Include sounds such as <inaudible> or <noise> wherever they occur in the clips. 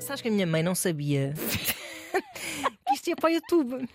Sabes que a minha mãe não sabia que isto ia para o YouTube.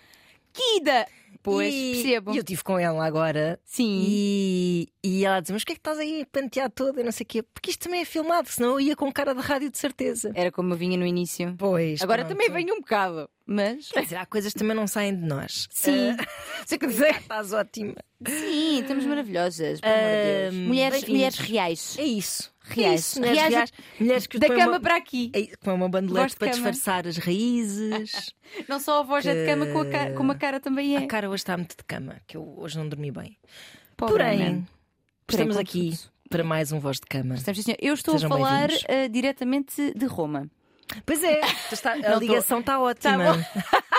Kida! Pois, e, percebo. E eu estive com ela agora. Sim. E, e ela dizia: Mas o que é que estás aí a pantear toda? E não sei o quê. Porque isto também é filmado, senão eu ia com cara de rádio de certeza. Era como eu vinha no início. Pois. Agora pronto. também venho um bocado, mas. Quer dizer, há coisas que também não saem de nós. Sim. Sei que dizer. Estás ótima. Sim, estamos maravilhosas. Ahm, Mulheres, mulheres reais. É isso. Reais. Isso, mulheres, Reais reais. mulheres que Da cama uma... para aqui. Com uma bandolete de para disfarçar as raízes. <laughs> Não só a voz é de cama, como a cara, como a cara também é. A cara hoje está muito de cama, que eu hoje não dormi bem. Pobre Porém, estamos aqui para mais um Voz de Cama. Eu estou Sejam a falar eh, diretamente de Roma. Pois é, está- <laughs> a Não ligação está Tá ótima. bom. <laughs>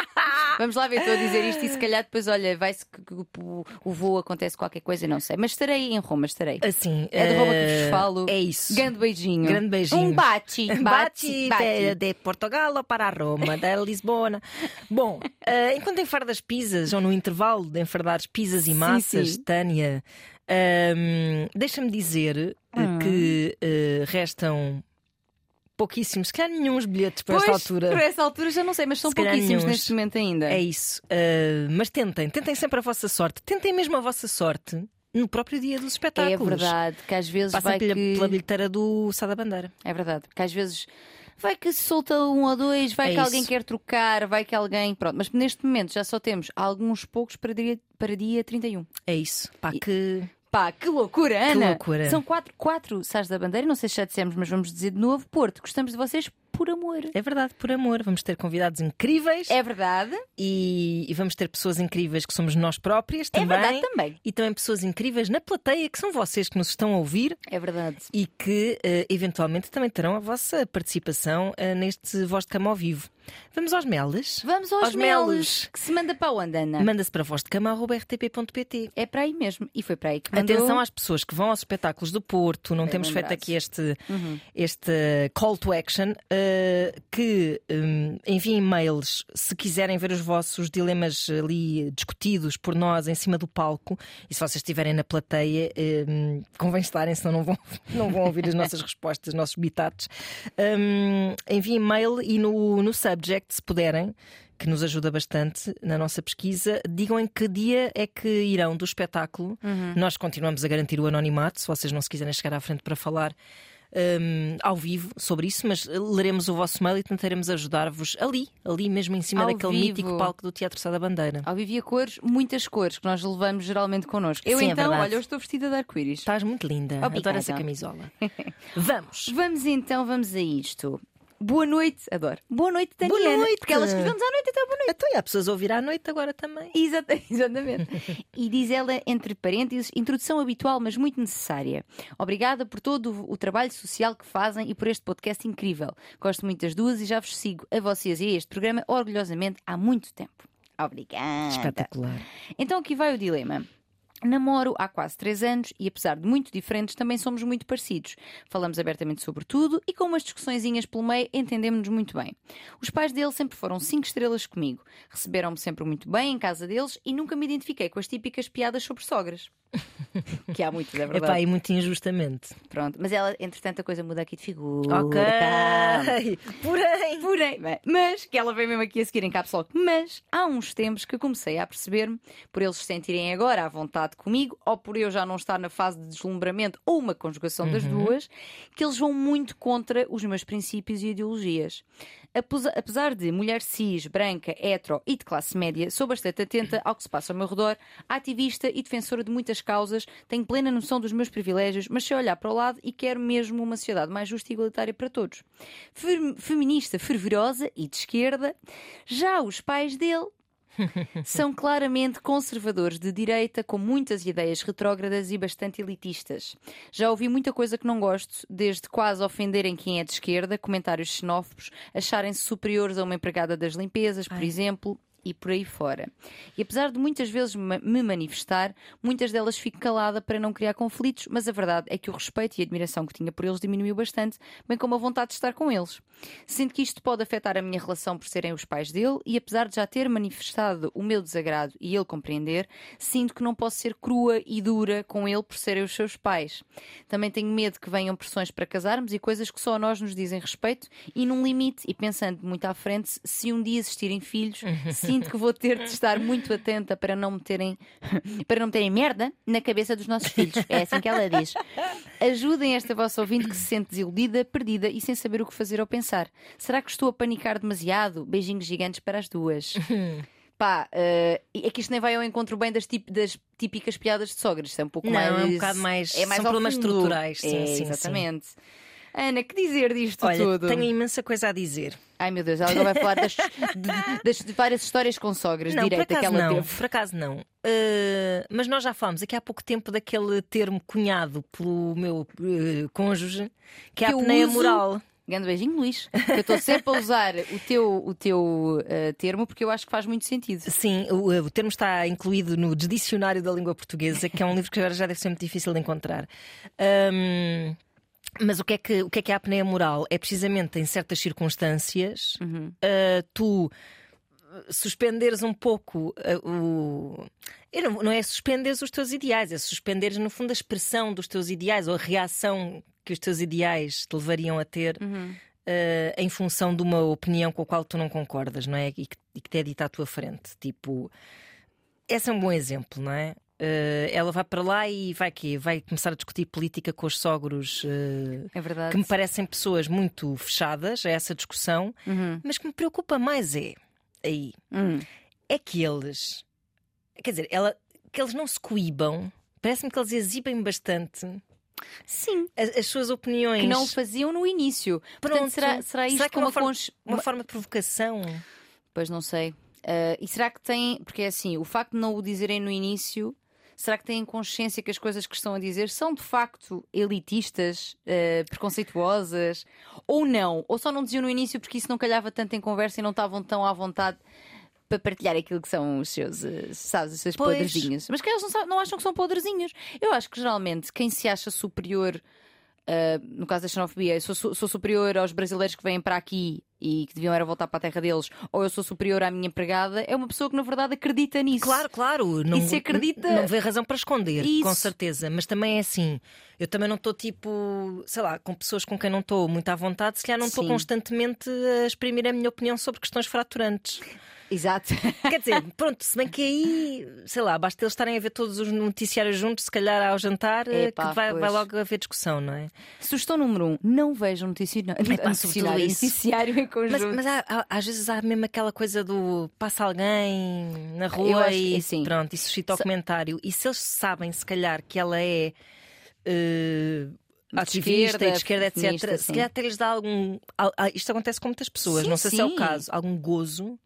Vamos lá ver, estou a dizer isto e se calhar depois, olha, vai-se que, o, o voo acontece qualquer coisa, não sei. Mas estarei em Roma, estarei. Assim, É de Roma que eh, vos falo. É isso. Grande beijinho. Grande beijinho. Um bate. <laughs> Bate Bate. de, de Portugal para Roma, da Lisbona. Bom, eh, enquanto enfardas pizzas, ou no intervalo de enfardares pizzas e massas, sim. Tânia, ehm, deixa-me dizer eh, Hum. que eh, restam pouquíssimos, se calhar nenhum bilhetes para Pois, esta altura. Por essa altura já não sei, mas são Se pouquíssimos neste momento ainda. É isso. Uh, mas tentem, tentem sempre a vossa sorte. Tentem mesmo a vossa sorte no próprio dia dos É espetáculos. verdade, que às vezes Passem vai pela, que... pela bilheteira do Sá da Bandeira. É verdade, porque às vezes vai que se solta um ou dois, vai É que alguém isso. quer trocar, vai que alguém. Pronto, mas neste momento já só temos alguns poucos para dia, para dia 31. É isso. Pá, que. Pá, que loucura, Ana! loucura. São quatro, quatro Sais da Bandeira, não sei se já dissemos, mas vamos dizer de novo: Porto, gostamos de vocês por amor. É verdade, por amor. Vamos ter convidados incríveis É verdade, e, e vamos ter pessoas incríveis que somos nós próprias é também. verdade também. E também pessoas incríveis na plateia, que são vocês que nos estão a ouvir É verdade. e que eh, eventualmente também terão a vossa participação eh, neste Voz de Cama ao vivo. Vamos aos meles. Vamos aos, Aos melos. Que se manda para onde, Ana? Manda-se para vozdecama.rtp.pt. É para aí mesmo. E foi para aí que mandou. Atenção às pessoas que vão aos espetáculos do Porto, não Bem temos feito aqui este, Uhum. este call to action, eh, que hum, enviem e-mails se quiserem ver os vossos dilemas ali discutidos por nós em cima do palco. E se vocês estiverem na plateia, hum, convém estarem, senão não vão, <laughs> não vão ouvir as nossas respostas, os nossos bitates. Hum, enviem e-mail e no, no subject, se puderem. Que nos ajuda bastante na nossa pesquisa. Digam em que dia é que irão do espetáculo. Uhum. Nós continuamos a garantir o anonimato, se vocês não se quiserem chegar à frente para falar hum, ao vivo sobre isso, mas leremos o vosso mail e tentaremos ajudar-vos ali, ali mesmo em cima Ao daquele vivo. mítico palco do Teatro Sá da Bandeira. Ao vivo e a cores, muitas cores que nós levamos geralmente connosco. Eu Sim, é então, verdade. olha, eu estou vestida de arco-íris. Estás muito linda, Obrigada. adoro essa camisola. <laughs> Vamos! Vamos então, vamos a isto. Boa noite, adoro. Boa noite, Boa Daniela. noite. Porque elas escrevemos à noite, então boa noite. Então, e há pessoas a ouvir à noite agora também. Exata- <laughs> Exatamente. e diz ela, entre parênteses, introdução habitual, mas muito necessária. Obrigada por todo o trabalho social que fazem e por este podcast incrível. Gosto muito das duas e já vos sigo a vocês e a este programa orgulhosamente há muito tempo. Obrigada. Espetacular. Então aqui vai o dilema. Namoro há quase três anos e, apesar de muito diferentes, também somos muito parecidos. Falamos abertamente sobre tudo e, com umas discussõezinhas pelo meio, entendemos-nos muito bem. Os pais dele sempre foram cinco estrelas comigo. Receberam-me sempre muito bem em casa deles e nunca me identifiquei com as típicas piadas sobre sogras. <laughs> que há muitas, é verdade. pá, e muito injustamente. Pronto, mas ela, entretanto, a coisa muda aqui de figura. Ok! Porém. Porém, bem, mas, que ela veio mesmo aqui a seguir em caps lock, mas há uns tempos que comecei a perceber-me, por eles se sentirem agora à vontade comigo, ou por eu já não estar na fase de deslumbramento, ou uma conjugação das duas, que eles vão muito contra os meus princípios e ideologias. Apesa- Apesar de mulher cis, branca, hetero e de classe média, sou bastante atenta ao que se passa ao meu redor, ativista e defensora de muitas causas, tenho plena noção dos meus privilégios, mas sei olhar para o lado e quero mesmo uma sociedade mais justa e igualitária para todos. Fem- Feminista fervorosa e de esquerda, já os pais dele <laughs> são claramente conservadores de direita, com muitas ideias retrógradas e bastante elitistas. Já ouvi muita coisa que não gosto, desde quase ofenderem quem é de esquerda, comentários xenófobos, acharem-se superiores a uma empregada das limpezas, por Ai. exemplo. E por aí fora. E apesar de muitas vezes me manifestar, muitas delas fico calada para não criar conflitos, mas a verdade é que o respeito e a admiração que tinha por eles diminuiu bastante, bem como a vontade de estar com eles. Sinto que isto pode afetar a minha relação por serem os pais dele, e apesar de já ter manifestado o meu desagrado e ele compreender, sinto que não posso ser crua e dura com ele por serem os seus pais. Também tenho medo que venham pressões para casarmos e coisas que só nós nos dizem respeito, e num limite, e pensando muito à frente, se um dia existirem filhos, <laughs> sinto que vou ter de estar muito atenta para não meterem <laughs> para não meterem merda na cabeça dos nossos filhos. É assim que ela diz. Ajudem esta vossa ouvinte que se sente desiludida, perdida e sem saber o que fazer ou pensar. Será que estou a panicar demasiado? Beijinhos gigantes para as duas. <laughs> Pá, uh, é que isto nem vai ao encontro bem das, tip, das típicas piadas de sogras. Isto é um pouco Não, mais. é um bocado mais. É mais são problemas fundo. estruturais. Sim, é, sim, exatamente. Sim. Ana, que dizer disto Olha, tudo? Tenho imensa coisa a dizer. Ai meu Deus, ela agora vai falar das, de, das de várias histórias com sogras, não, direita que ela não, teve. Por acaso não. Uh, mas nós já falamos aqui há pouco tempo daquele termo cunhado pelo meu uh, cônjuge, que é Que a eu apneia uso- moral. Grande beijinho, Luís. Eu estou sempre a usar o teu, o teu uh, termo porque eu acho que faz muito sentido. Sim, o, o termo está incluído no Dicionário da Língua Portuguesa, que é um livro que agora já deve ser muito difícil de encontrar. Ahm, mas o que, é que, o que é que é a apneia moral? É precisamente em certas circunstâncias ah, tu suspenderes um pouco ah, o. Não não é suspenderes os teus ideais, é suspenderes, no fundo, a expressão dos teus ideais ou a reação que os teus ideais te levariam a ter eh, em função de uma opinião com a qual tu não concordas, não é? E que, e que te é dita à tua frente. Tipo, esse é um bom exemplo, não é? Eh, ela vai para lá e vai quê? Vai começar a discutir política com os sogros, eh, É verdade. que me parecem pessoas muito fechadas a essa discussão, Uhum. mas que me preocupa mais é aí Hum. é que eles, quer dizer, ela, que eles não se coíbam. Parece-me que eles exibem bastante Sim. as, as suas opiniões. Que não o faziam no início. Portanto, Pronto. será, será isto Será que é uma forma- cons- uma forma de provocação. Pois não sei. Ah, e será que tem. Porque é assim, o facto de não o dizerem no início. Será que têm consciência que as coisas que estão a dizer são de facto elitistas, ah, preconceituosas, ou não? Ou só não diziam no início porque isso não calhava tanto em conversa e não estavam tão à vontade para partilhar aquilo que são os seus, ah, sabes, os seus Pois. podrezinhos. Mas que eles não, não acham que são podrezinhos. Eu acho que geralmente quem se acha superior Uh, no caso da xenofobia, eu sou, sou superior aos brasileiros que vêm para aqui e que deviam era voltar para a terra deles, ou eu sou superior à minha empregada, é uma pessoa que na verdade acredita nisso. Claro, claro. Não, se acredita- Não vê razão para esconder, Isso. com certeza. Mas também é assim. Eu também não estou tipo, sei lá, com pessoas com quem não estou muito à vontade, se calhar não estou constantemente a exprimir a minha opinião sobre questões fraturantes. Exato. <laughs> Quer dizer, pronto, se bem que aí, sei lá, basta eles estarem a ver todos os noticiários juntos, se calhar ao jantar, eh, Epá, que vai, vai logo haver discussão, não é? Sugestão número um: não vejam noticiário, noticiário, isso. noticiário em conjunto. Mas, mas há- há- às vezes há mesmo aquela coisa do passa alguém na rua e sim. pronto, e suscita o comentário. E se eles sabem, se calhar, que ela é De ativista esquerda, e de esquerda, etc., se sim. calhar até lhes dá algum. al- Isto acontece com muitas pessoas, Sim, não sei se é o sim. caso, algum gozo.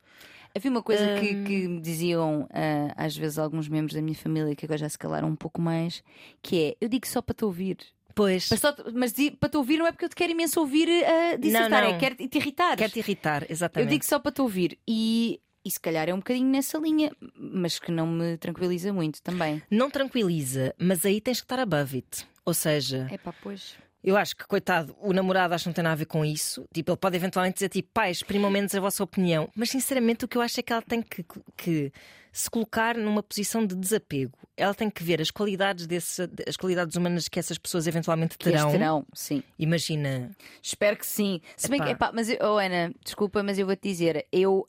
Havia uma coisa Hum. que, que me diziam ah, às vezes alguns membros da minha família que agora já se calaram um pouco mais, que é eu digo só para te ouvir. Pois, Mas, só, mas para te ouvir não é porque eu te quero imenso ouvir a dissertar, Não, não. é quero te irritar. quer te irritar, Eu exatamente. digo só para te ouvir. E, e se calhar é um bocadinho nessa linha, mas que não me tranquiliza muito também. Não tranquiliza, mas aí tens que estar above it. Ou seja, É pá, pois. Eu acho que, coitado, o namorado acho que não tem nada a ver com isso. Tipo, ele pode eventualmente dizer, tipo, pai, exprimam menos a vossa opinião. Mas, sinceramente, o que eu acho é que ela tem que, que se colocar numa posição de desapego. Ela tem que ver as qualidades, desse, as qualidades humanas que essas pessoas eventualmente terão. terão, sim. Imagina. Espero que sim. Se bem que, Epá. epá, mas eu, oh, Ana, desculpa, mas eu vou te dizer, eu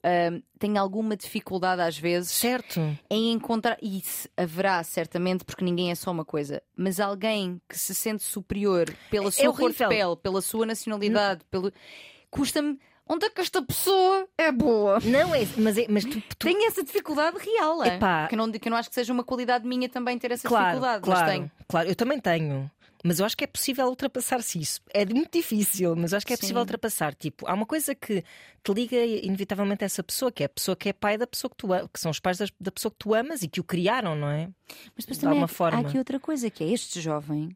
tenho alguma dificuldade às vezes Certo. em encontrar, e isso haverá certamente, porque ninguém é só uma coisa, mas alguém que se sente superior pela sua cor de pele, pela sua nacionalidade, pelo. Custa-me. Onde é que esta pessoa é boa? Não é, mas, é, mas tu, tu Tenho essa dificuldade real. é? Epá. Que, não, que eu não acho que seja uma qualidade minha também ter essa claro, dificuldade, claro, mas tenho. claro, eu também tenho. Mas eu acho que é possível ultrapassar-se isso. É muito difícil, mas eu acho que é Sim. possível ultrapassar. Tipo, há uma coisa que te liga inevitavelmente a essa pessoa, que é a pessoa que é pai da pessoa que tu que são os pais da pessoa que tu amas e que o criaram, não é? Mas depois De também alguma há, forma. há aqui outra coisa que é este jovem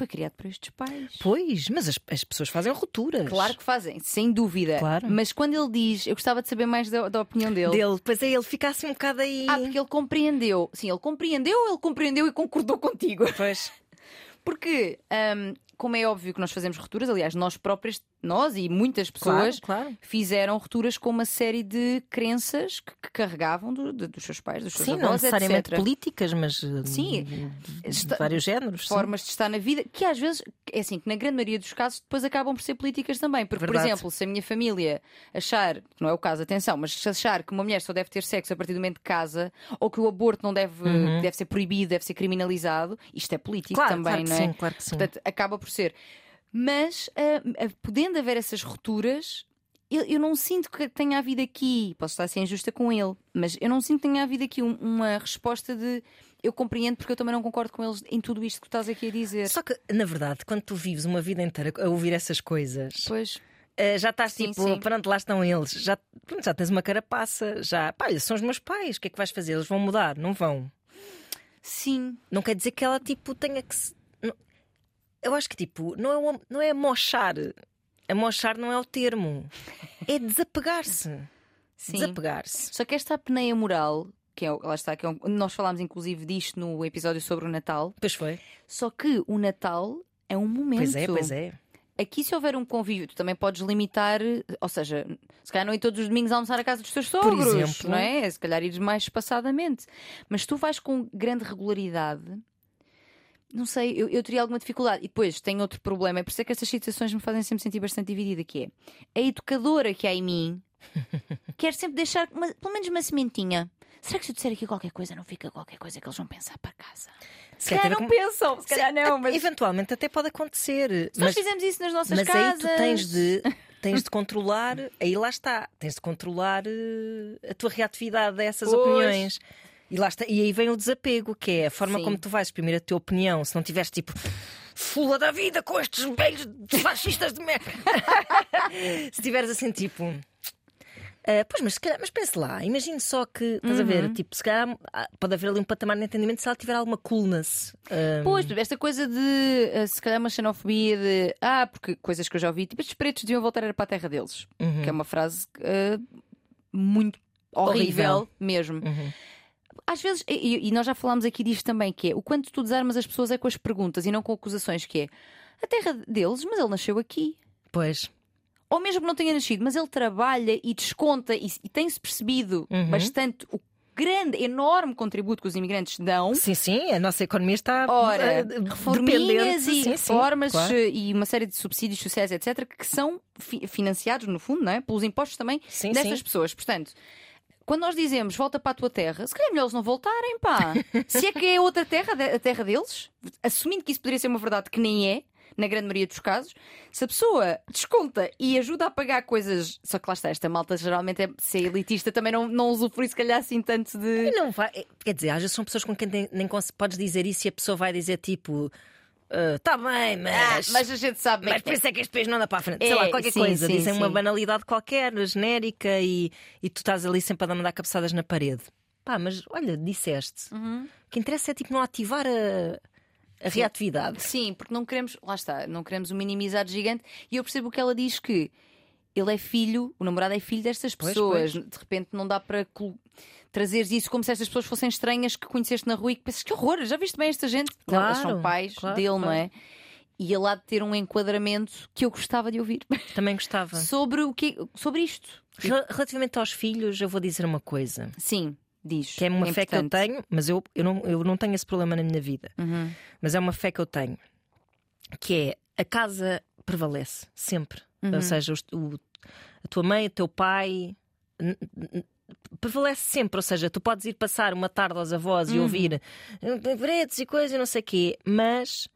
Foi criado por estes pais. Pois, mas as, as pessoas fazem rupturas. Claro que fazem, sem dúvida. Claro. Mas quando ele diz, eu gostava de saber mais da, da opinião dele. Dele, pois é, ele fica assim um bocado aí. Ah, porque ele compreendeu. Sim, ele compreendeu, ele compreendeu e concordou contigo. Pois. <laughs> Porque, hum, como é óbvio que nós fazemos rupturas, aliás, nós próprias, nós e muitas pessoas Claro, claro. fizeram rupturas com uma série de crenças que, que carregavam do- de- dos seus pais, dos seus Sim, não avós, necessariamente etc. políticas, mas eh, Sim, de, de está- vários géneros. sim. formas de estar na vida, que às vezes, é assim, que na grande maioria dos casos depois acabam por ser políticas também. Porque, Verdade. por exemplo, se a minha família achar, que não é o caso, atenção, mas se achar que uma mulher só deve ter sexo a partir do momento que casa, ou que o aborto não deve, deve ser proibido, deve ser criminalizado, isto é político Uhum. Claro, também, claro não é? sim, claro que sim. Portanto, acaba por ser. Mas, ah, ah, podendo haver essas rupturas, eu, eu não sinto que tenha havido aqui, posso estar a ser injusta com ele, mas eu não sinto que tenha havido aqui um- uma resposta de eu compreendo porque eu também não concordo com eles em tudo isto que estás aqui a dizer. Só que, na verdade, quando tu vives uma vida inteira a ouvir essas coisas, Pois, eh, já estás Sim, tipo, sim. pronto, lá estão eles, já, pronto, já tens uma carapaça, já, pá, são os meus pais, o que é que vais fazer? Eles vão mudar? Não vão. sim, Não quer dizer que ela, tipo, tenha que se. Eu acho que, tipo, não é, o- não é mochar. Amochar não é o termo. É desapegar-se. Desapegar-se. Só que esta apneia moral, que é, o- lá está, que é um- nós falámos inclusive disto no episódio sobre o Natal, Pois foi. só que o Natal é um momento. Pois é, pois é. Aqui, se houver um convívio, tu também podes limitar, ou seja, se calhar não ir todos os domingos almoçar à casa dos teus sogros, exemplo. não é? Se calhar ires mais espaçadamente. Mas tu vais com grande regularidade. Não sei, eu, eu teria alguma dificuldade. E depois tem outro problema, é por isso é que estas situações me fazem sempre sentir bastante dividida, que é a educadora que há em mim <laughs> quer sempre deixar uma- pelo menos uma sementinha. Será que se eu disser aqui qualquer coisa, não fica qualquer coisa que eles vão pensar para casa? Se calhar não com- pensam, se calhar não, mas Eventualmente até pode acontecer. se nós Mas, fizemos isso nas nossas mas aí casas. tu tens de, tens de <laughs> controlar, aí lá está, tens de controlar eh, a tua reatividade a essas Pois. opiniões. E, lá está, e aí vem o desapego, que é a forma Sim. como tu vais exprimir a tua opinião. Se não tiveres tipo fula da vida com estes beijos fascistas de merda. <laughs> se tiveres assim tipo. ah, pois, mas, se calhar, mas pense lá, imagine só que, estás a Uhum. ver, tipo, se calhar ah, pode haver ali um patamar de entendimento se ela tiver alguma coolness. ah, Pois, esta coisa de se calhar uma xenofobia de ah, porque coisas que eu já ouvi, tipo, estes pretos deviam voltar para a terra deles, Uhum. que é uma frase eh, muito horrível, Horrível. mesmo. Uhum. Às vezes, e, e nós já falámos aqui disto também, que é o quanto tu desarmas as pessoas é com as perguntas e não com acusações, que é a terra deles, mas ele nasceu aqui. Pois. Ou mesmo que não tenha nascido, mas ele trabalha e desconta e, e tem-se percebido Uhum. bastante o grande, enorme contributo que os imigrantes dão. Sim, sim, a nossa economia está Ora, eh, reforminhas e Sim, sim, reformas claro. eh, e uma série de subsídios sociais, etc., que são fi- financiados, no fundo, não é? pelos impostos também Sim, destas sim. pessoas. Portanto, quando nós dizemos volta para a tua terra, se calhar é melhor eles não voltarem, pá. <laughs> se é que é outra terra, a terra deles, assumindo que isso poderia ser uma verdade que nem é, na grande maioria dos casos, se a pessoa desconta e ajuda a pagar coisas. Só que lá está, esta malta geralmente é ser elitista, também não, não usufrui, se calhar, assim tanto de. E não vai, quer dizer, às vezes são pessoas com quem nem, nem podes dizer isso e a pessoa vai dizer tipo. Está bem, Ah, mas. mas a gente sabe bem mas que isso é que este país não anda para a frente. É, Sei lá, qualquer sim, coisa. sim, Dizem uma sim. banalidade qualquer, genérica, e, e tu estás ali sempre a dar- mandar cabeçadas na parede. Pá, mas olha, disseste. Uhum. O que interessa é tipo não ativar a, a reatividade. Sim, porque não queremos, lá está, não queremos uma inimizade gigante. E eu percebo que ela diz que ele é filho, o namorado é filho destas Pois, pessoas. pois. De repente não dá para trazeres isso como se estas pessoas fossem estranhas que conheceste na rua e que pensas que horror, já viste bem esta gente? não, eles são Claro, pais claro, dele, não claro. é? E ele há de ter um enquadramento que eu gostava de ouvir <laughs> Também gostava. sobre o que sobre isto. Rel- Relativamente aos filhos, eu vou dizer uma coisa. Sim, diz. Que é uma fé que eu tenho, mas eu, eu, não, eu não tenho esse problema na minha vida. Uhum. Mas é uma fé que eu tenho, que é a casa prevalece sempre. Uhum. Ou seja, os- o- a tua mãe, o teu pai. Prevalece sempre, ou seja, tu podes ir passar uma tarde aos avós e Uhum. ouvir "Eh, pretos e coisas e não sei o quê, mas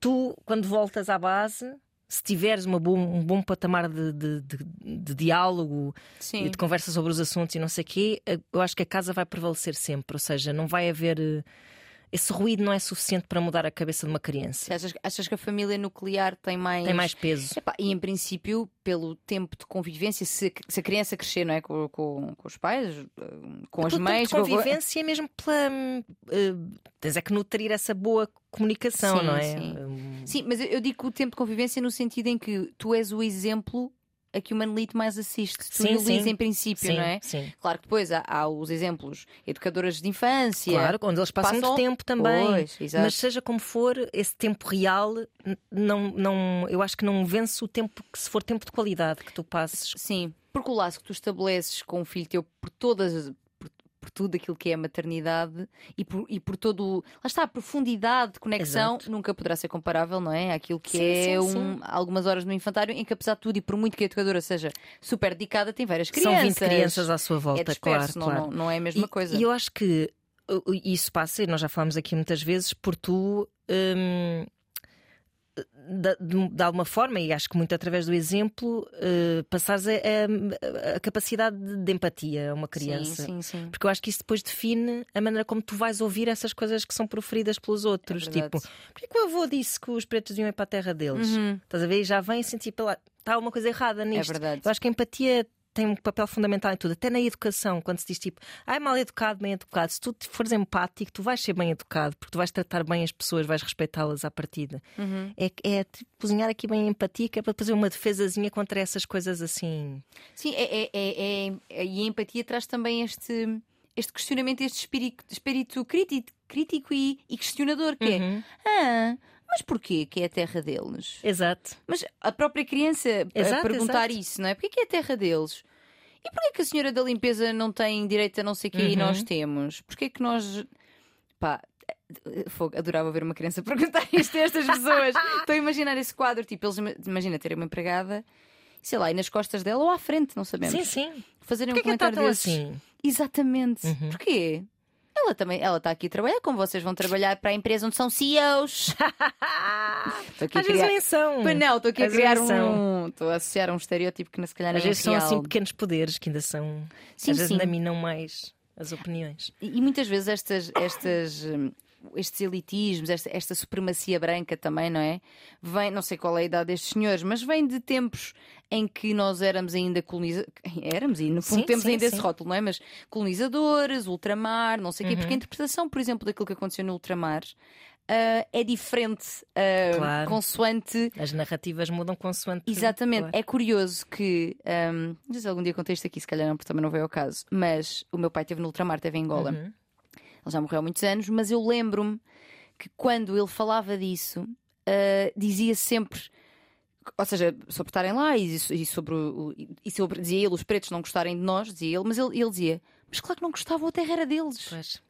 tu, quando voltas à base, se tiveres uma bom, um bom patamar de, de- de- de diálogo Sim. e de conversa sobre os assuntos e não sei o quê, eu acho que a casa vai prevalecer sempre. Ou seja, não vai haver. Esse ruído não é suficiente para mudar a cabeça de uma criança. Achas, achas que a família nuclear tem mais. Tem mais peso. Epá, e em princípio, pelo tempo de convivência, se, se a criança crescer não é, com, com, com os pais, eh, com as mães. tempo de com- convivência, mesmo pela. uh, tens é que nutrir essa boa comunicação, Sim, não é? sim. Um, Sim, mas eu, eu digo o tempo de convivência no sentido em que tu és o exemplo a que o Manolito mais assiste. Sim, e sim. em princípio, sim, não é? sim. Claro que depois há, há os exemplos educadoras de infância. Claro, onde eles passam, Passam- muito tempo também. Pois. Mas seja como for, esse tempo real, não, não, eu acho que não vence o tempo que se for tempo de qualidade que tu passes. Sim, porque o laço que tu estabeleces com o filho teu por todas. Por, tudo aquilo que é a maternidade e por, e por todo. Lá está, a profundidade de conexão Exato. nunca poderá ser comparável, não é? Aquilo que Sim, é sim, um- sim. algumas horas no infantário, em que apesar de tudo, e por muito que a educadora seja super dedicada, tem várias São crianças. 20 crianças à sua volta, é disperso, claro, claro. Não, não, é a mesma e, coisa. E eu acho que uh, isso passa, e nós já falamos aqui muitas vezes, por tu. hum, de, de- alguma forma, e acho que muito através do exemplo, uh, passares a, a- a capacidade de, empatia a uma criança. Sim, sim, sim. Porque eu acho que isso depois define a maneira como tu vais ouvir essas coisas que são proferidas pelos outros. É tipo, porquê que o avô disse que os pretos iam ir para a terra deles? Uhum. Estás a ver? E já vem tipo, lá, está uma coisa errada nisto. É verdade. Eu acho que a empatia tem um papel fundamental em tudo, até na educação, quando se diz tipo, ah, é mal educado, bem educado. Se tu fores empático, tu vais ser bem educado, porque tu vais tratar bem as pessoas, vais respeitá-las à partida. Uhum. É, é tipo, cozinhar aqui bem a empatia, que é para fazer uma defesazinha contra essas coisas assim. Sim, é, é- é- é- e a empatia traz também este, este questionamento, este espírito, espírito crítico, crítico e, e questionador, que Uhum. é ah, mas porquê que é a terra deles? Exato. Mas a própria criança a Exato, perguntar exato. isso, não é? Porquê que é a terra deles? E porquê que a senhora da limpeza não tem direito a não sei o quê e Uhum. nós temos? Porquê que nós. Pá. fogo, adorava ver uma criança <laughs> perguntar isto a estas pessoas. Estou a imaginar esse quadro, tipo, eles ima- imagina terem uma empregada, sei lá, e nas costas dela ou à frente, não sabemos. Sim, sim. Fazerem um Porquê que está comentário tão desses. assim? Exatamente. Uhum. Porquê? Ela também, ela está aqui a trabalhar, como vocês vão trabalhar para a empresa onde são CEOs. Estou <laughs> aqui Às vezes criar... nem são. Pois não, estou aqui a criar vezes um. Estou a associar um estereótipo que se calhar Às é vezes são assim pequenos poderes que ainda são. Sim, às vezes sim. dominam mais as opiniões. E e muitas vezes estas, estas, hum, estes elitismos, esta, esta supremacia branca também, não é? Vem, não sei qual é a idade destes senhores, mas vem de tempos em que nós éramos ainda colonizadores. <laughs> Éramos, e no fundo Sim, temos sim, ainda esse sim. rótulo, não é? Mas colonizadores, ultramar, não sei o quê, Uhum. porque a interpretação, por exemplo, daquilo que aconteceu no ultramar. ah, é diferente ah, Claro. consoante As narrativas mudam consoante. Exatamente. Claro. É curioso que. hum, não sei se algum dia contei isto aqui, se calhar não, porque também não veio ao caso. Mas o meu pai esteve no ultramar, esteve em Angola. Uhum. Ele já morreu há muitos anos, mas eu lembro-me que quando ele falava disso, ah, dizia sempre. Ou seja, sobre estarem lá e, e sobre, o- e sobre, dizia ele, os pretos não gostarem de nós, dizia ele, mas ele, ele dizia, mas claro que não gostavam, a terra era deles. Pois.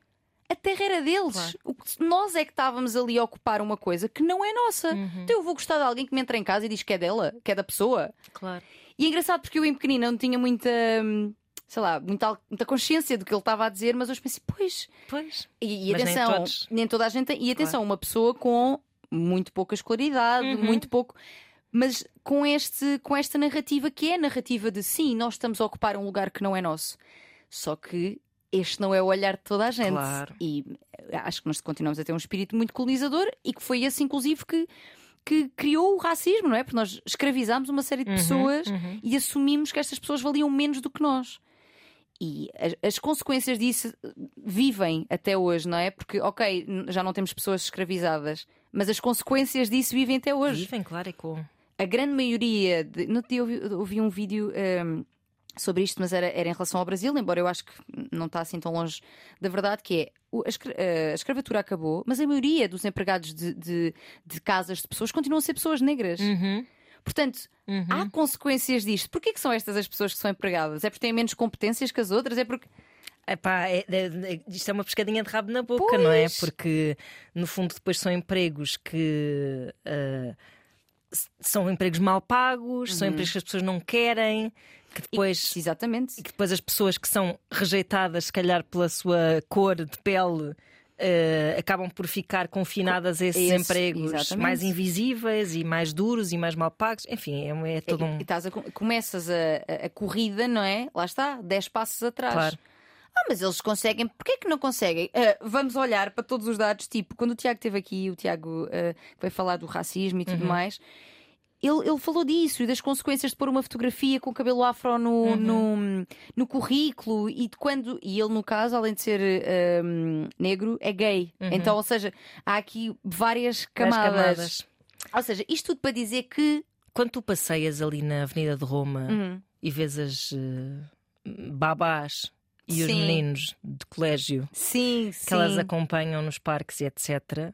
A terra era deles. Claro. O nós é que estávamos ali a ocupar uma coisa que não é nossa. Uhum. Então eu vou gostar de alguém que me entra em casa e diz que é dela, que é da pessoa. Claro. E é engraçado porque eu em pequenina não tinha muita, hum, sei lá, muita, muita consciência do que ele estava a dizer, mas hoje pensei, pois. Pois. E, e Mas nem atenção, todos. nem toda a gente tem. E atenção, uma pessoa com muito pouca escolaridade, Uhum. muito pouco. Mas com, este, com esta narrativa que é a narrativa de sim, nós estamos a ocupar um lugar que não é nosso. Só que este não é o olhar de toda a gente. Claro. E eh, acho que nós continuamos a ter um espírito muito colonizador e que foi esse, inclusive, que, que criou o racismo, não é? Porque nós escravizámos uma série de Uhum, pessoas uhum. e assumimos que estas pessoas valiam menos do que nós. E as, as consequências disso eh, vivem até hoje, não é? Porque, ok, já não temos pessoas escravizadas, mas as consequências disso vivem até hoje. Vivem, claro, é com. A grande maioria. De... No outro dia ouvi, ouvi um vídeo ehm, sobre isto, mas era, era em relação ao Brasil, embora eu acho que não está assim tão longe da verdade, que é a, escra- a escravatura acabou, mas a maioria dos empregados de, de, de casas de pessoas continuam a ser pessoas negras. Uhum. Portanto, Uhum. há consequências disto. Porquê que são estas as pessoas que são empregadas? É porque têm menos competências que as outras? É porque. Epá, é, é- é- isto é uma pescadinha de rabo na boca, não é? Pois. Porque no fundo depois são empregos que s- são empregos mal pagos, são empregos que as pessoas não querem, que depois, Exatamente. e que depois as pessoas que são rejeitadas, se calhar pela sua cor de pele. Ah, acabam por ficar confinadas a esses Esse, empregos exatamente. mais invisíveis e mais duros e mais mal pagos. Enfim, é, é todo E- um. e estás a co- começas a, a- a corrida, não é? Lá está, 10 passos atrás. Claro. Ah, mas eles conseguem. Porquê que não conseguem? Uh, vamos olhar para todos os dados. Tipo, quando o Tiago esteve aqui, o Tiago uh, que vai falar do racismo e tudo uhum. mais. Ele, ele, falou disso e das consequências de pôr uma fotografia com o cabelo afro no, uhum. no, no, currículo e de quando. E ele, no caso, além de ser um, negro, é gay. Uhum. Então, ou seja, há aqui várias camadas. camadas. Ou seja, isto tudo para dizer que. Quando tu passeias ali na Avenida de Roma uhum. e vês as uh, babás e sim. os meninos de colégio sim, que sim. elas acompanham nos parques e etc.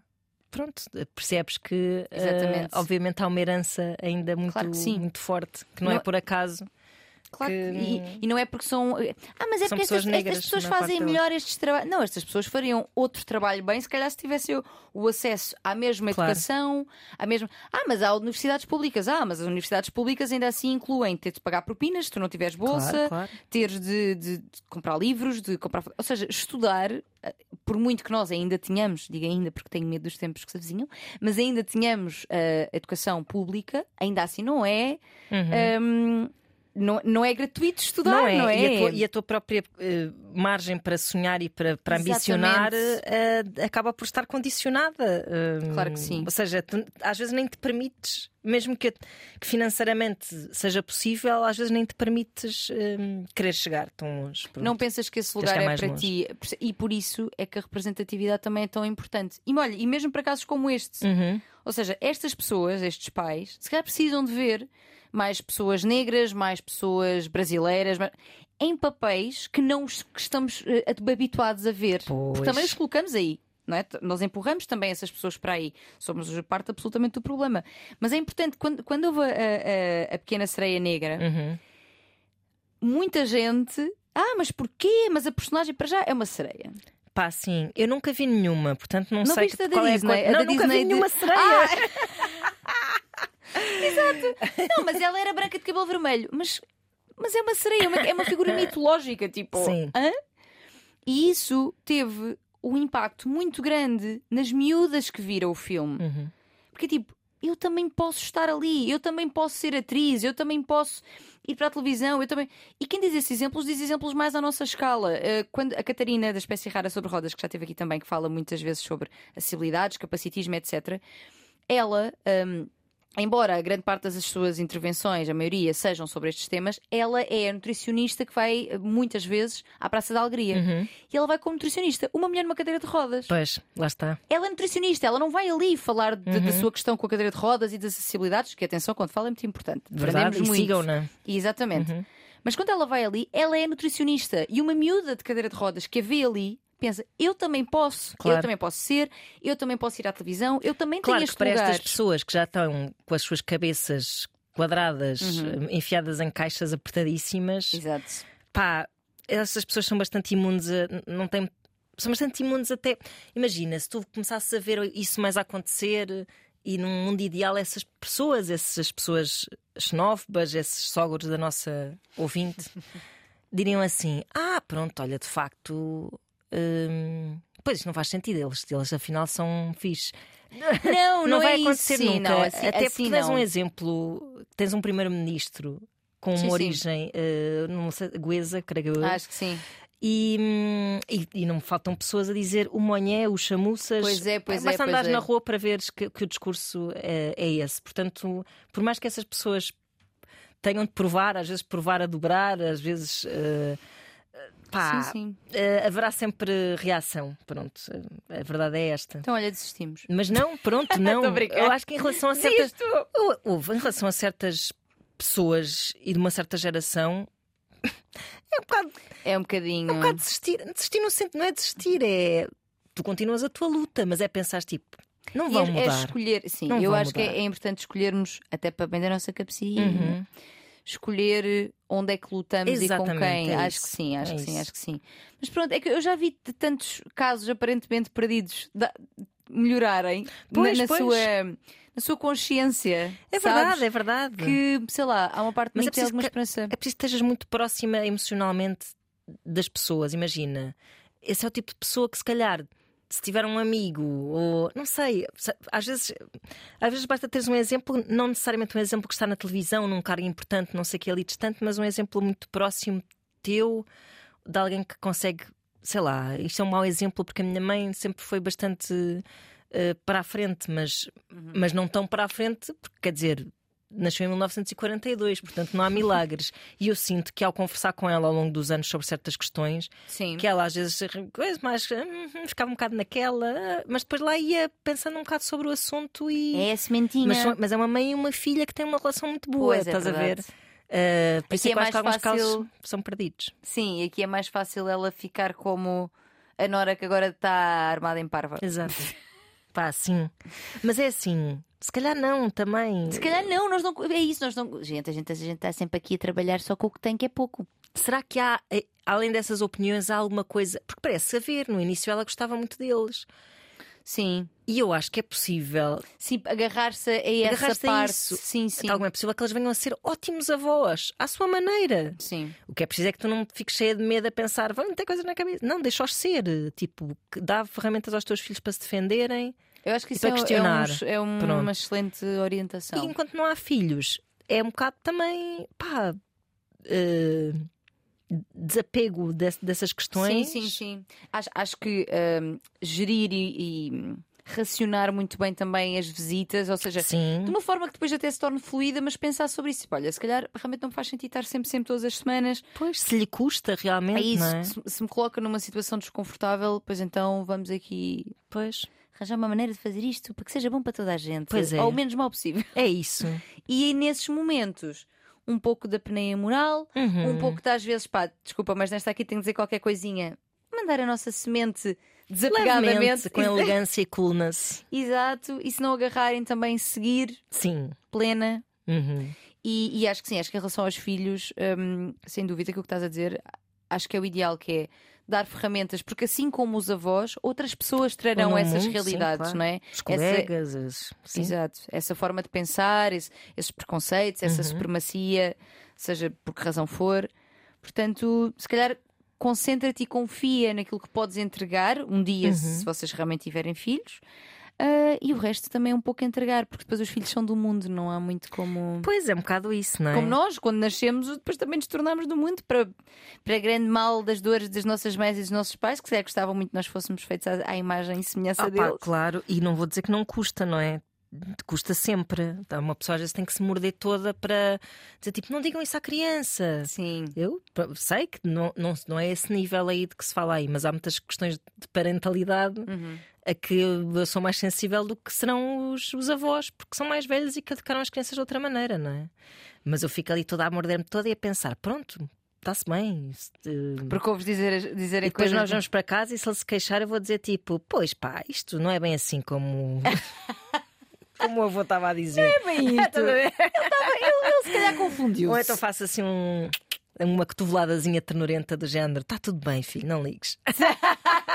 Pronto, percebes que uh, obviamente há uma herança ainda muito, claro muito forte, que não, não é por acaso. Claro, que... e, e, não é porque são. Ah, mas é porque estas, estas, pessoas fazem melhor estes trabalhos. Não, estas pessoas fariam outro trabalho bem se calhar se tivessem o, o acesso à mesma claro. educação, à mesma. Ah, mas há universidades públicas. Ah, mas as universidades públicas ainda assim incluem ter de pagar propinas se tu não tiveres bolsa, claro, claro. teres de, de, de, comprar livros, de comprar. Ou seja, estudar, eh, por muito que nós ainda tenhamos, digo ainda porque tenho medo dos tempos que se avizinham, mas ainda tenhamos uh, educação pública, ainda assim não é. Uhum. Um, não, não é gratuito estudar, não é? Não é? E, a tua, e, a tua, própria uh, margem para sonhar e para, para ambicionar uh, acaba por estar condicionada. Uh, claro que sim. Ou seja, tu, às vezes nem te permites, mesmo que, que, financeiramente seja possível, às vezes nem te permites querer chegar tão longe. Pronto. Não pensas que esse lugar é para longe. ti e por isso é que a representatividade também é tão importante. E olha, e mesmo para casos como este, uhum. ou seja, estas pessoas, estes pais, se calhar precisam de ver mais pessoas negras, mais pessoas brasileiras, em papéis que não que estamos uh, habituados a ver. Pois. Porque também os colocamos aí. Não é? Nós empurramos também essas pessoas para aí. Somos parte absolutamente do problema. Mas é importante, quando, quando houve a, a, a pequena sereia negra, uhum. muita gente. Ah, mas porquê? Mas a personagem para já é uma sereia. Pá, sim, eu nunca vi nenhuma, portanto não, não sei que, qual Disney, é a Não, nunca Disney vi nenhuma de... sereia. Ah! <laughs> Exato. Não, mas ela era branca de cabelo vermelho. Mas, mas é uma sereia, é uma, é uma figura <laughs> mitológica, tipo. Sim. Hã? E isso teve um impacto muito grande nas miúdas que viram o filme. Uhum. Porque, tipo, eu também posso estar ali, eu também posso ser atriz, eu também posso ir para a televisão, eu também. E quem diz esses exemplos, diz exemplos mais à nossa escala. Uh, quando a Catarina da Espécie Rara sobre Rodas, que já esteve aqui também, que fala muitas vezes sobre acessibilidades, capacitismo, etc., ela. Um, embora grande parte das suas intervenções, a maioria, sejam sobre estes temas, ela é a nutricionista que vai muitas vezes à Praça da Alegria. Uhum. E ela vai como nutricionista, uma mulher numa cadeira de rodas. Pois, lá está. Ela é nutricionista, ela não vai ali falar de, uhum. da sua questão com a cadeira de rodas e das acessibilidades, que atenção, quando fala é muito importante. Verdade, e sigam-na. Exatamente. Uhum. Mas quando ela vai ali, ela é nutricionista e uma miúda de cadeira de rodas que a vê ali pensa, eu também posso, claro. eu também posso ser, eu também posso ir à televisão, eu também claro tenho este que para lugar. estas pessoas que já estão com as suas cabeças quadradas, uhum. enfiadas em caixas apertadíssimas, Exato. pá, essas pessoas são bastante imunes a, não têm são bastante imunes até. Imagina, se tu começasses a ver isso mais a acontecer e num mundo ideal, essas pessoas, essas pessoas xenófobas, esses sogros da nossa ouvinte, <laughs> diriam assim: Ah, pronto, olha, de facto, Hum, pois isto não faz sentido, eles, eles afinal são fixe. <laughs> Não, não, não vai é acontecer isso, nunca. Não, assim, Até assim porque tens um exemplo, tens um primeiro-ministro com uma sim, origem uh, não sei, goesa, creio eu. Acho que sim. E, hum, e, e, não me faltam pessoas a dizer o monhé, os chamuças. Pois é, pois Basta é. andares é. na rua para veres que, que o discurso é, é, esse. Portanto, por mais que essas pessoas tenham de provar, às vezes provar a dobrar, às vezes. Uh, pá, sim, sim. Uh, haverá sempre reação. Pronto, a verdade é esta. Então, olha, desistimos. Mas não, pronto, <laughs> não. eu acho que em relação a certas. Houve, em relação a certas pessoas e de uma certa geração. <laughs> É um bocado. É um bocadinho. É um bocado desistir. Desistir no sentido, não é desistir, é. Tu continuas a tua luta, mas é pensar tipo. Não vão é, mudar. É escolher, sim, não eu acho mudar. que é, é, importante escolhermos, até para bem da nossa cabecinha. Uhum escolher onde é que lutamos Exatamente, e com quem. É acho que sim, acho é que isso. sim, acho que sim. Mas pronto, é que eu já vi tantos casos aparentemente perdidos da, melhorarem pois, na, na pois. sua na sua consciência. É sabes? verdade, é verdade. Que, sei lá, há uma parte Mas é preciso alguma esperança. É preciso que estejas muito próxima emocionalmente das pessoas. Imagina, esse é o tipo de pessoa que se calhar se tiver um amigo, ou não sei, às vezes, às vezes basta teres um exemplo, não necessariamente um exemplo que está na televisão, num cargo importante, não sei que ali distante, mas um exemplo muito próximo teu, de alguém que consegue sei lá, isto é um mau exemplo porque a minha mãe sempre foi bastante uh, para a frente, mas, uhum. mas não tão para a frente, porque quer dizer, nasceu em 1942, portanto não há milagres. e eu sinto que ao conversar com ela ao longo dos anos sobre certas questões, Sim. que ela às vezes coisa mais hum, ficava um bocado naquela, mas depois lá ia pensando um bocado sobre o assunto e é a sementinha. Mas, mas é uma mãe e uma filha que têm uma relação muito boa, pois é estás é a ver? Uh, por isso é que mais alguns fácil... são perdidos. Sim, aqui é mais fácil ela ficar como a Nora que agora está armada em parva. Exato. <laughs> Pá, sim. Mas é assim, se calhar não também. Se calhar não, nós não. É isso, nós não. Gente, a gente, a gente está sempre aqui a trabalhar só com o que tem, que é pouco. Será que há, eh, além dessas opiniões, há alguma coisa. Porque parece haver, no início ela gostava muito deles. Sim. E eu acho que é possível. Sim, agarrar-se a essa agarrar parte. A isso. Sim, sim. Tal como é possível que eles venham a ser ótimos avós, à sua maneira. Sim. O que é preciso é que tu não fiques cheia de medo a pensar, vão ter coisas na cabeça. Não, deixa-os ser. Tipo, dá ferramentas aos teus filhos para se defenderem. Eu acho que isso é, questionar. é, um, é uma excelente orientação. E enquanto não há filhos, é um bocado também. pá. Uh desapego de, dessas questões. Sim, sim, sim. Acho, acho que um, gerir e, e, racionar muito bem também as visitas, ou seja, sim. de uma forma que depois até se torne fluida, mas pensar sobre isso. Olha, se calhar realmente não faz sentido estar sempre, sempre todas as semanas. Pois, se lhe custa realmente. É isso, é? se, se, me coloca numa situação desconfortável, pois então vamos aqui. Pois. Arranjar uma maneira de fazer isto para que seja bom para toda a gente. Pois é. Ou o menos mal possível. É isso. <laughs> E nesses momentos um pouco da peneia moral, uhum. um pouco de às vezes, pá, desculpa, mas nesta aqui tenho que dizer qualquer coisinha. Mandar a nossa semente desapegadamente, Levemente, com <laughs> elegância e coolness. Exato, e se não agarrarem também seguir sim. plena. Uhum. E, e, acho que sim, acho que em relação aos filhos, hum, sem dúvida que o que estás a dizer, acho que é o ideal que é dar ferramentas, porque assim como os avós, outras pessoas trarão essas realidades, sim, claro. não é? Os colegas, essa, as... exato, essa forma de pensar, esse, esses preconceitos, essa uhum. supremacia, seja por que razão for. Portanto, se calhar concentra-te e confia naquilo que podes entregar um dia, uhum. se vocês realmente tiverem filhos. Uh, e o resto também é um pouco entregar, porque depois os filhos são do mundo, não há muito como. Pois é, um bocado isso, não é? Como nós, quando nascemos, depois também nos tornamos do mundo para, para grande mal das dores das nossas mães e dos nossos pais, que se gostavam muito que nós fôssemos feitos à, à imagem e semelhança ah, deles. Pá, claro, e não vou dizer que não custa, não é? custa sempre. Então, uma pessoa às vezes tem que se morder toda para dizer tipo, não digam isso à criança. Sim. Eu sei que não, não, não é esse nível aí de que se fala aí, mas há muitas questões de parentalidade uhum a que eu sou mais sensível do que serão os, os avós, porque são mais velhos e que educaram as crianças de outra maneira, não é? Mas eu fico ali toda a morder-me toda e a pensar: pronto, está-se bem. Porque ouves dizer, dizer e depois nós vamos para casa e se ele se queixar, eu vou dizer tipo: Pois pá, isto não é bem assim como. <laughs> como o avô estava a dizer. Não é bem <laughs> isto. ele, tava, ele, ele se calhar confundiu. Ou então faço assim um uma cotoveladazinha ternurenta do género. Está tudo bem, filho, não ligues. <laughs>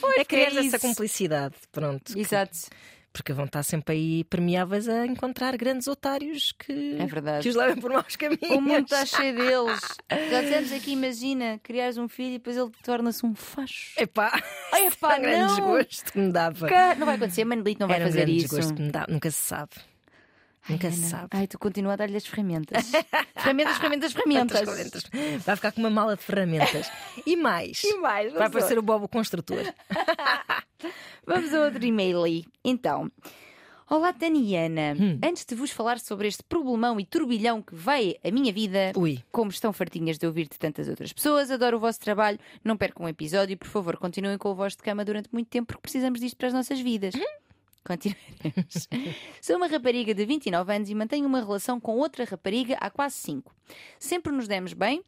pois é criar é essa cumplicidade. Pronto. Exato. Que, porque vão estar sempre aí permeáveis a encontrar grandes otários que, é que os levem por maus caminhos. O mundo está <laughs> cheio deles. Já dizemos aqui, imagina, criares um filho e depois ele torna-se um facho. Epá, Epá <laughs> é um grande desgosto que me dava. Não vai acontecer, Manolito não vai Era fazer um grande isso. Desgosto que me dá, nunca se sabe. Nunca se sabe. Ai, tu continua a dar-lhe as ferramentas. ferramentas, ferramentas, <laughs> ferramentas. ferramentas. Vai ficar com uma mala de ferramentas. <laughs> E mais. E mais. Vai parecer o Bobo Construtor. <laughs> vamos a outro e-mail aí. Então. Olá, Taniana. Hum. Antes de vos falar sobre este problemão e turbilhão que veio a minha vida, Ui. como estão fartinhas de ouvir de tantas outras pessoas, adoro o vosso trabalho. Não percam um episódio e, por favor, continuem com o vosso de cama durante muito tempo porque precisamos disto para as nossas vidas. Hum? Continuaremos. <laughs> Sou uma rapariga de 29 anos e mantenho uma relação com outra rapariga há quase 5. Sempre nos demos bem,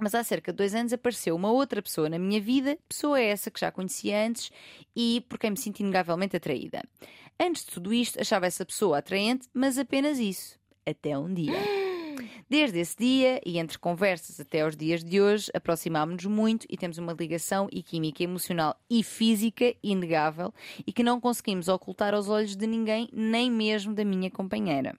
mas há cerca de dois anos apareceu uma outra pessoa na minha vida, pessoa essa que já conhecia antes e por quem me sinto inegavelmente atraída. Antes de tudo isto, achava essa pessoa atraente, mas apenas isso. Até um dia. <gasps> Desde esse dia e entre conversas até aos dias de hoje, aproximámos-nos muito e temos uma ligação e química emocional e física inegável e que não conseguimos ocultar aos olhos de ninguém, nem mesmo da minha companheira.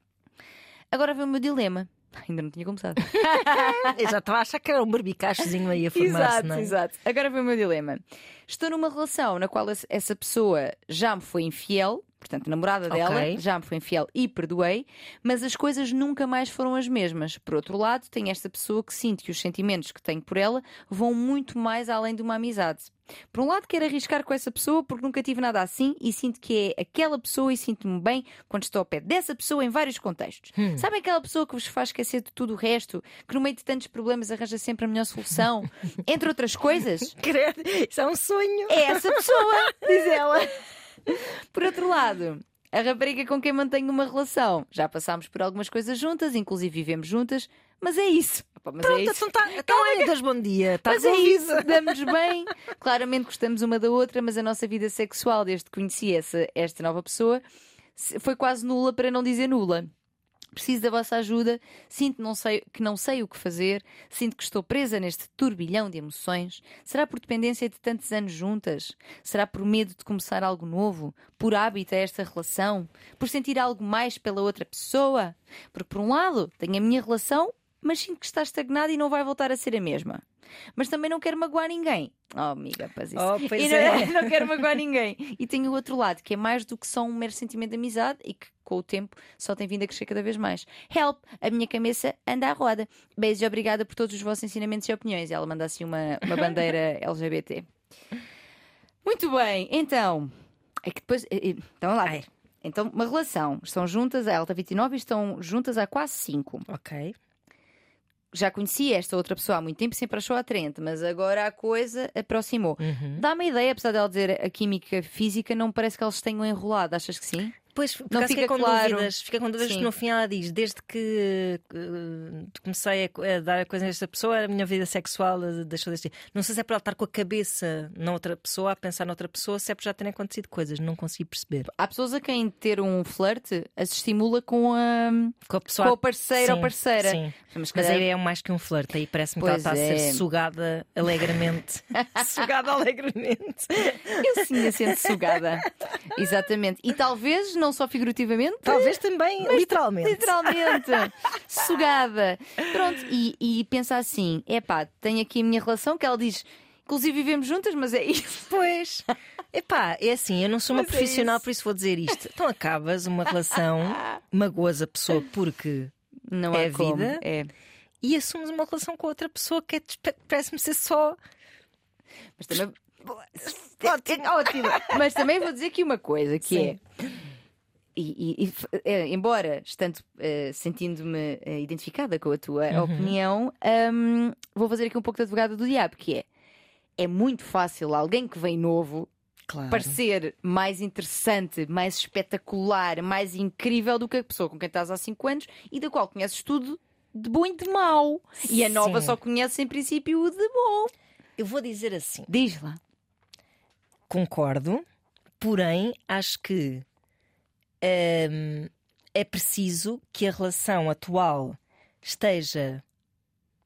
Agora vem o meu dilema. <laughs> Ainda não tinha começado. <laughs> Eu já estava a achar que era um barbicachozinho aí a formar-se. Exato, não é? exato. Agora vem o meu dilema. Estou numa relação na qual essa pessoa já me foi infiel portanto, namorada dela, Ok. já me foi infiel e perdoei, mas as coisas nunca mais foram as mesmas. Por outro lado, tenho esta pessoa que sinto que os sentimentos que tenho por ela vão muito mais além de uma amizade. Por um lado, quero arriscar com essa pessoa porque nunca tive nada assim e sinto que é aquela pessoa e sinto-me bem quando estou ao pé dessa pessoa em vários contextos. Sabem aquela pessoa que vos faz esquecer de tudo o resto, que no meio de tantos problemas arranja sempre a melhor solução, <laughs> entre outras coisas? Credo, Isso é um sonho. É essa pessoa, diz ela. <laughs> <laughs> Por outro lado, a rapariga com quem mantenho uma relação. Já passámos por algumas coisas juntas, inclusive vivemos juntas, mas é isso. Opa, mas é Pronto, isso. então tá. Então, olha, Deus, bom dia. Está Mas é isso, damos bem. <laughs> Claramente gostamos uma da outra, mas a nossa vida sexual, desde que conheci essa, esta nova pessoa, foi quase nula, para não dizer nula. Preciso da vossa ajuda, sinto não sei, que não sei o que fazer, sinto que estou presa neste turbilhão de emoções. Será por dependência de tantos anos juntas? Será por medo de começar algo novo? Por hábito a esta relação? Por sentir algo mais pela outra pessoa? Porque, por um lado, tenho a minha relação, mas sinto que está estagnada e não vai voltar a ser a mesma. Mas também não quero magoar ninguém. Oh, amiga, faz isso. Oh, e não, é. <laughs> não quero magoar ninguém. E tenho o outro lado, que é mais do que só um mero sentimento de amizade e que, com o tempo, só tem vindo a crescer cada vez mais. Help! A minha cabeça anda à roda. Beijos e obrigada por todos os vossos ensinamentos e opiniões. E ela manda assim uma, uma <laughs> bandeira LGBT. Muito bem, então. É que depois. eh, eh, Então lá. Ai. Então, uma relação. Estão juntas, ela está 29 e estão juntas há quase 5 Ok. Já conhecia esta outra pessoa há muito tempo, sempre achou atraente, mas agora a coisa aproximou. Uhum. Dá-me ideia, apesar dela dizer a química física, não parece que eles tenham enrolado. Achas que sim? Pois, Não fica com claro. dúvidas. Fica com dúvidas Sim. que no fim ela diz: desde que eh, comecei a, a dar a coisa a esta pessoa, a minha vida sexual eh, deixou de existir. Não sei se é por ela estar com a cabeça na outra pessoa, a pensar noutra pessoa, se é por já terem acontecido coisas. Não consegui perceber. Há pessoas a quem ter um flerte as estimula com a, Com a pessoa. com a parceira ou Sim, parceira. Sim. Mas, Mas aí é mais que um flerte, aí parece-me que ela está a é. ser sugada alegremente. <laughs> sugada alegremente. eu sim me sinto sugada. Exatamente. E talvez, não só figurativamente, Talvez também, literalmente. Literalmente. <laughs> Sugada. Pronto, e, e pensa assim: é pá, tenho aqui a minha relação que ela diz. Inclusive vivemos juntas, mas é isso. Pois. Epá, é assim, eu não sou uma Mas é profissional, isso. por isso vou dizer isto. Então acabas uma relação, magoas a pessoa porque. Não É é, como. vida? É. E assumes uma relação com outra pessoa que é, parece-me ser só. Mas também, Ótimo. <laughs> ótimo. Mas também vou dizer aqui uma coisa que Sim. é. E, e- e é, embora estando eh, sentindo-me eh, identificada com a tua Uhum. opinião, hum, vou fazer aqui um pouco de advogada do diabo, que é é muito fácil alguém que vem novo Claro. parecer mais interessante, mais espetacular, mais incrível do que a pessoa com quem estás há 5 anos e da qual conheces tudo de bom e de mau. E a nova Sim. só conhece em princípio o de bom. Eu vou dizer assim: Diz lá. concordo, porém acho que hum, é preciso que a relação atual esteja.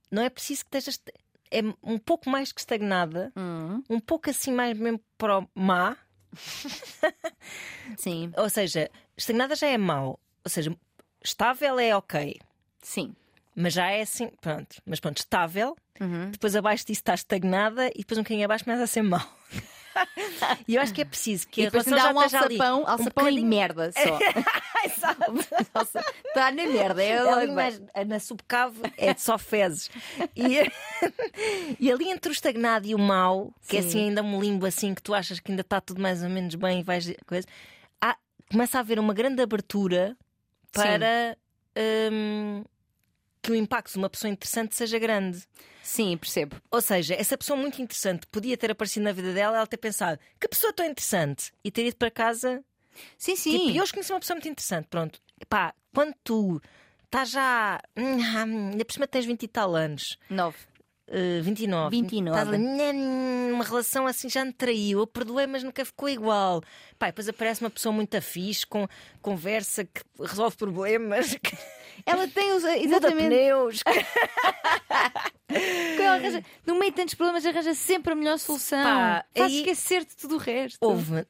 Não é preciso que esteja. est- É um pouco mais que estagnada, Hum, um pouco assim mais mesmo para o má. <laughs> sim, Ou seja, estagnada já é mau. Ou seja, estável é ok. sim. Mas já é assim, pronto. Mas pronto, estável. Uhum. Depois abaixo disso está estagnada e depois um bocadinho abaixo começa a ser mau. <laughs> e eu acho que é preciso que E a relação já um alçapão, alçapão e bocadinho- merda só. <laughs> Está <laughs> na merda. É, É ali mais, na subcave é só fezes. E, e ali entre o estagnado e o mau, que é Sim. assim ainda um limbo assim que tu achas que ainda está tudo mais ou menos bem e vais coisa, há- começa a haver uma grande abertura para hum, que o impacto de uma pessoa interessante seja grande. Sim, percebo. Ou seja, essa pessoa muito interessante podia ter aparecido na vida dela, ela ter pensado que pessoa tão interessante e ter ido para casa. Sim, Tipo, sim. e hoje conheci uma pessoa muito interessante. Pronto, pá, quando tu estás já. hum, Ainda por cima tens 20 e tal anos. Nove. Uh, 29. 29. Estás ali, "Nham, uma relação assim já me traiu. Eu perdoei, mas nunca ficou igual. E depois aparece uma pessoa muito afixo, com conversa que resolve problemas, <laughs> que Ela tem os. muda Exatamente. pneus. <laughs> que ela arranja- no meio de tantos problemas, arranja sempre a melhor solução. Pá, Faz aí- esquecer de tudo o resto.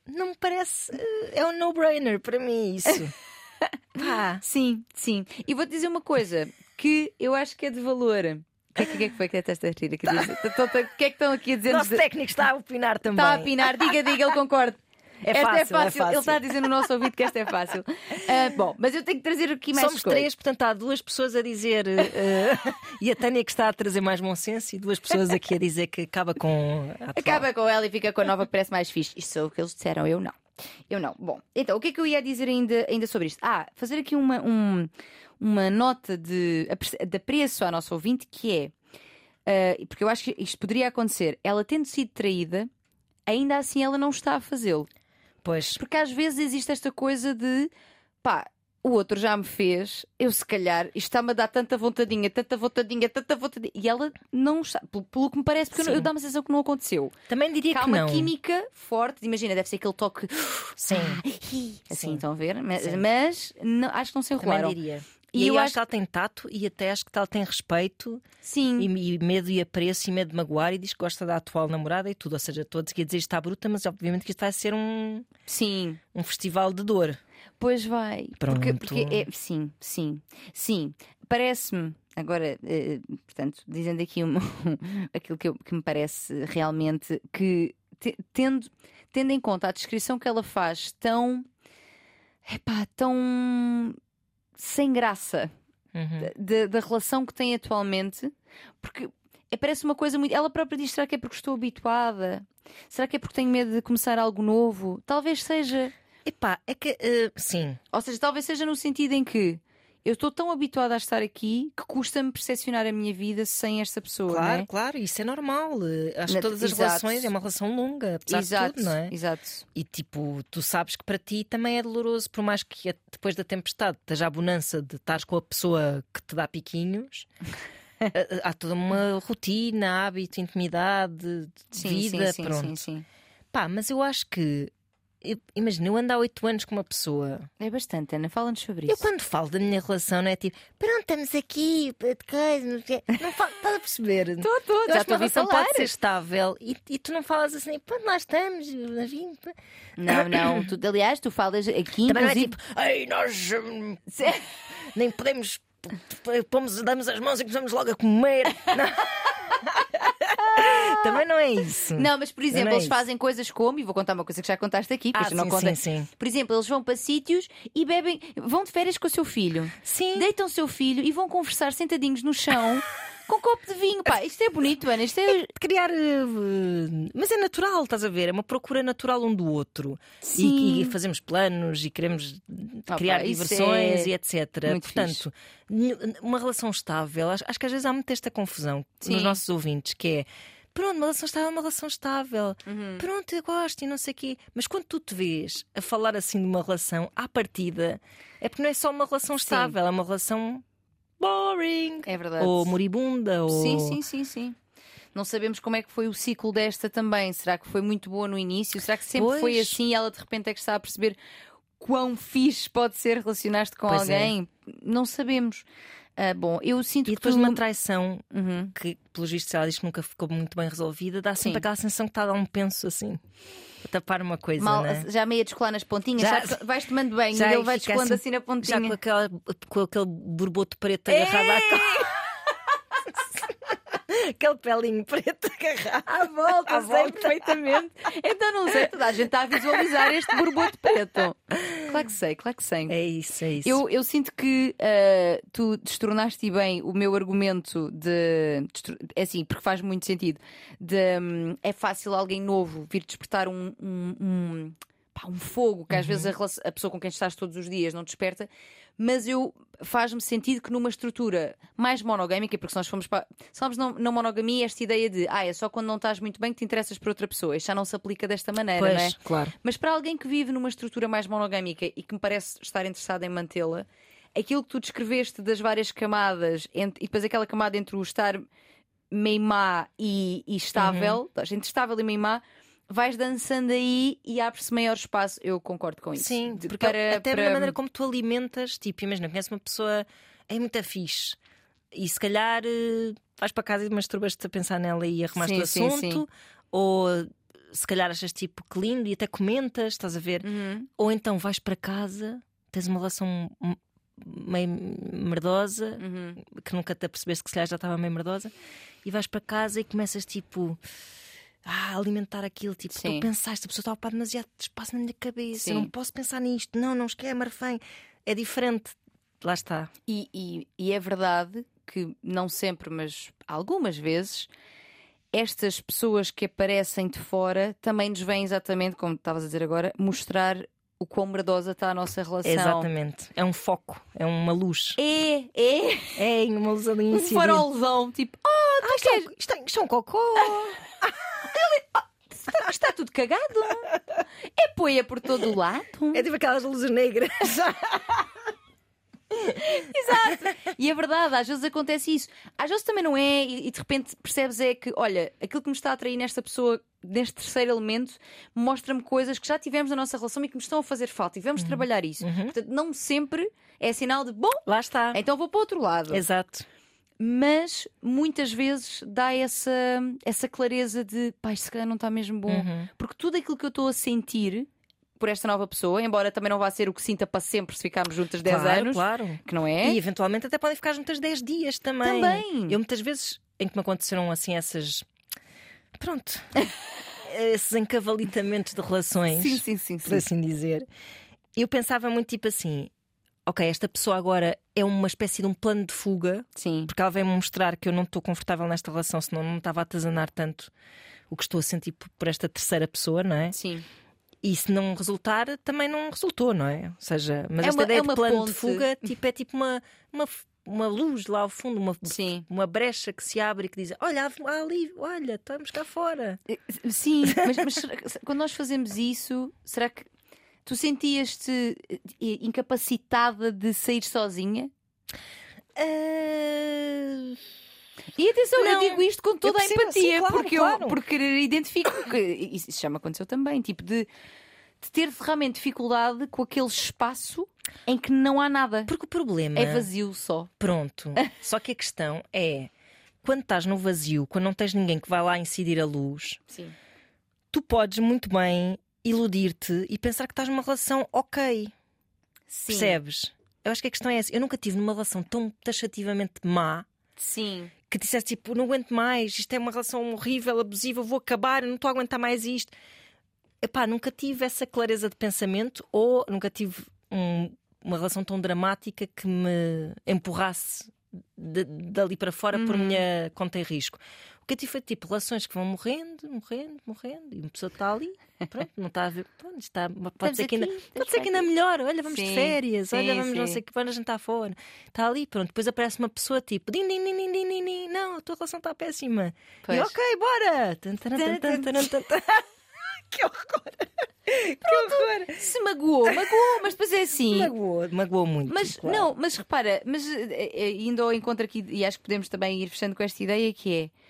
Não me parece. uh, É um no-brainer para mim isso. <laughs> Pá. Sim, sim. E vou-te dizer uma coisa que eu acho que é de valor. O que é que, o que, é que foi que detesta rir aqui? Diz- Então, O que é que estão aqui a dizer? Nosso técnico está a opinar também. Está a apinar, diga, diga, ele concorda. <laughs> É esta fácil, é fácil. é fácil. Ele está a dizer no nosso ouvido que esta é fácil. Ah, bom, mas eu tenho que trazer aqui mais Somos coisas. três, portanto há duas pessoas a dizer eh, <laughs> e a Tânia que está a trazer mais bom senso e duas pessoas aqui a dizer que acaba com a. Acaba com ela e fica com a nova que parece mais fixe. Isto sou o que eles disseram, eu não. Eu não. Bom, então, o que é que eu ia dizer ainda, ainda sobre isto? Ah, fazer aqui uma, um- uma nota de, de apreço à nossa ouvinte que é. ah, porque eu acho que isto poderia acontecer. Ela tendo sido traída, ainda assim ela não está a fazê-lo. Pois, Porque às vezes existe esta coisa de pá, o outro já me fez, eu se calhar, isto está-me a dar tanta vontadinha, tanta vontadinha, tanta vontadinha. E ela não está, pelo, pelo que me parece, porque eu, Sim. eu dá uma sensação que não aconteceu. também diria Que há que uma não. química forte, imagina, deve ser aquele toque Sim, <gasps> assim, Sim. estão a ver? Mas, mas não- acho que não se também enrolaram. diria. E E, eu acho- acho que ela tem tato e até acho que ela tem respeito Sim, e, e medo e apreço e medo de magoar e diz que gosta da atual namorada e tudo. Ou seja, todos aqui a dizer isto está bruta, mas obviamente que isto vai ser um, sim. um festival de dor. Pois vai. Porque, Pronto. porque é, sim, sim, sim. Parece-me, agora, eh, portanto, dizendo aqui um- <laughs> aquilo que, eu- que me parece realmente que, te- tendo, tendo em conta a descrição que ela faz tão. Epá, tão. Sem graça Uhum. da, relação que tem atualmente, porque é- parece uma coisa muito. Ela própria diz: será que é porque estou habituada? Será que é porque tenho medo de começar algo novo? Talvez seja. Epá, é que eh, sim, Ou seja, talvez seja no sentido em que eu estou tão habituada a estar aqui que custa-me percepcionar a minha vida sem esta pessoa. claro, é? claro, isso é normal. Eh, Acho que todas as exato. relações é uma relação longa, apesar Exato, de tudo, não é? exato. E tipo, tu sabes que para ti também é doloroso, por mais que a- depois da tempestade esteja a bonança de estares com a pessoa que te dá piquinhos. <laughs> eh, Há toda uma rotina, hábito, intimidade, de Sim, vida, sim, sim, pronto. sim, sim. Pá, mas eu acho que. Eu- Imagina, eu ando há oito anos com uma pessoa. É bastante, Ana. Fala-nos sobre Eu isso. quando falo da minha relação, não é tipo, pronto, estamos aqui, de coisa, não sei o quê." não falo, estás a perceber? <laughs> Estou, estou, Eu já estou a relação falar. pode ser estável e, e tu não falas assim, pronto, nós estamos, nós vimos. Não, não. Tu, aliás, tu falas aqui, Também não é inclusive. tipo, ei, nós hum, nem podemos, pomos, damos as mãos e começamos logo a comer. <laughs> Não. <laughs> Também não é isso. Não, mas por exemplo, é eles isso. fazem coisas como, e vou contar uma coisa que já contaste aqui, Ah, tu não sim, conta. sim, sim. Por exemplo, eles vão para sítios e bebem, vão de férias com o seu filho. Sim. Deitam o seu filho e vão conversar sentadinhos no chão <laughs> com um copo de vinho. Pá, isto é bonito, Ana. Isto é. de criar. eh, Mas é natural, estás a ver? É uma procura natural um do outro. Sim. E, e fazemos planos e queremos criar pá, diversões é e etc. muito Portanto, nenhu- uma relação estável, acho, acho que às vezes há muita esta confusão Sim. nos nossos ouvintes, que é. Pronto, uma relação estável é uma relação estável. Uhum. Pronto, eu gosto e não sei o quê. Mas quando tu te vês a falar assim de uma relação à partida, é porque não é só uma relação estável, é uma relação boring. É verdade. Ou moribunda, ou. Sim, sim, sim, sim. Não sabemos como é que foi o ciclo desta também. Será que foi muito boa no início? Será que sempre Pois. foi assim e ela de repente é que está a perceber quão fixe pode ser relacionar-te com Pois é. alguém? Não sabemos. Ah, bom, eu sinto E que depois de uma traição Uhum. que, pelos vistos, ela diz que nunca ficou muito bem resolvida, dá sempre Sim. aquela sensação que está a dar um penso assim, tapar uma coisa, Mal, né? já meio a descolar nas pontinhas, Já- já... vais tomando Já e ele vai descolando assim, assim, na pontinha. Já com, aquela, com aquele borboto preto agarrado à costa. Aquele pelinho preto agarrado. À volta, À sei volta. perfeitamente. Então não sei, toda a gente está a visualizar este borboto preto. Claro que sei, claro que sei. É isso, é isso. Eu, eu sinto que ah, tu destornaste bem o meu argumento de. É assim, porque faz muito sentido. De, hum, é fácil alguém novo vir despertar um. um, um, pá, um fogo que às vezes a, relação- a pessoa com quem estás todos os dias não desperta, mas eu faz-me sentido que numa estrutura mais monogâmica, porque se nós formos para. Falamos na, monogamia, esta ideia de ah, é só quando não estás muito bem que te interessas por outra pessoa. Isto já não se aplica desta maneira, pois, não é? claro. Mas para alguém que vive numa estrutura mais monogâmica e que me parece estar interessado em mantê-la, aquilo que tu descreveste das várias camadas entre- e depois aquela camada entre o estar meio má e, e estável, estás entre estável e meio má, vais dançando aí e abre-se maior espaço. Eu concordo com isso. Sim, De- porque para, até para- na maneira como tu alimentas, tipo, imagina, conheces uma pessoa, é muito fixe. E se calhar eh, vais para casa e masturbas-te a pensar nela e arrumaste Sim, o sim, assunto, sim. ou se calhar achas tipo que lindo e até comentas, estás a ver? Uhum. Ou então vais para casa, tens uma relação meio merdosa, Uhum. que nunca te apercebeste que se calhar já estava meio merdosa, e vais para casa e começas tipo. Ah, alimentar aquilo, tipo, Sim. tu pensaste, a pessoa está a ocupar demasiado espaço na minha cabeça, eu Sim. não posso pensar nisto, não, não esquece, marfém. É diferente. Lá está. E, e- e é verdade que, não sempre, mas algumas vezes, estas pessoas que aparecem de fora também nos vêm exatamente, como estavas a dizer agora, mostrar o quão merdosa está a nossa relação. Exatamente. É um foco, é uma luz. É, é. É uma luz ali Um farolzão, tipo, oh, tu Isto é, isto, é, isto é um cocô. <laughs> Está, está tudo cagado? É poeia por todo o lado? É tipo aquelas luzes negras. <laughs> E é verdade, às vezes acontece isso. Às vezes também não é, e, e de repente percebes é que, olha, aquilo que me está a atrair nesta pessoa, neste terceiro elemento, mostra-me coisas que já tivemos na nossa relação e que me estão a fazer falta. E vamos trabalhar isso. Portanto, não sempre é sinal de bom, Lá está. então vou para o outro lado. Exato. Mas muitas vezes dá essa, essa clareza de pai, se calhar não está mesmo bom. Uhum. Porque tudo aquilo que eu estou a sentir por esta nova pessoa, embora também não vá ser o que sinta para sempre se ficarmos juntas 10 claro, anos, Claro. que não é? E eventualmente até podem ficar juntas 10 dias também. Também. Eu muitas vezes em que me aconteceram assim essas. Pronto. <laughs> esses encavalitamentos de relações, Sim, sim, sim, por sim. assim dizer. Eu pensava muito tipo assim: ok, esta pessoa agora é uma espécie de um plano de fuga, Sim. porque ela vem-me mostrar que eu não estou confortável nesta relação, senão não estava a atazanar tanto o que estou a sentir por- esta terceira pessoa, não é? Sim. E se não resultar, também não resultou, não é? Ou seja, mas É esta uma- ideia é de plano ponte. de fuga tipo, é tipo uma, uma, uma luz lá ao fundo, uma, Sim. uma brecha que se abre e que diz: Olha, há ali, olha, estamos cá fora. Sim, mas, mas quando nós fazemos isso, será que tu sentias-te eh, incapacitada de sair sozinha? Ah, E atenção, eu Não. digo isto com toda a empatia, claro, porque claro. eu porque identifico que isso já me aconteceu também, tipo de, de ter realmente dificuldade com aquele espaço em que não há nada. Porque o problema. É vazio só. Pronto. <laughs> Só que a questão é: quando estás no vazio, quando não tens ninguém que vai lá incidir a luz, Sim. tu podes muito bem iludir-te e pensar que estás numa relação ok. Sim. Percebes? Eu acho que a questão é essa. Eu nunca tive numa relação tão taxativamente má Sim. que dissesse tipo, não aguento mais, isto é uma relação horrível, abusiva, vou acabar, não estou a aguentar mais isto. Epá, nunca tive essa clareza de pensamento ou nunca tive um- uma relação tão dramática que me empurrasse de- dali para fora por Uhum. minha conta e risco. O que eu tive foi tipo relações que vão morrendo, morrendo, morrendo, e uma pessoa está ali, pronto, não está a ver, pronto, está, pode ser que ainda, aqui, estamos pode ser que ainda melhor, olha, vamos de Sim, férias, olha, sim, vamos não sim. sei o que, vamos jantar fora. Está ali, pronto, depois aparece uma pessoa tipo, din, din, din, din, din, din, não, a tua relação está péssima. Pois. E ok, bora! <laughs> Que horror! que horror! Se magoou, magoou, mas depois é assim. Magoou, magoou muito. Mas claro. não, mas repara, mas eh, eh, indo ao encontro aqui, e acho que podemos também ir fechando com esta ideia que é.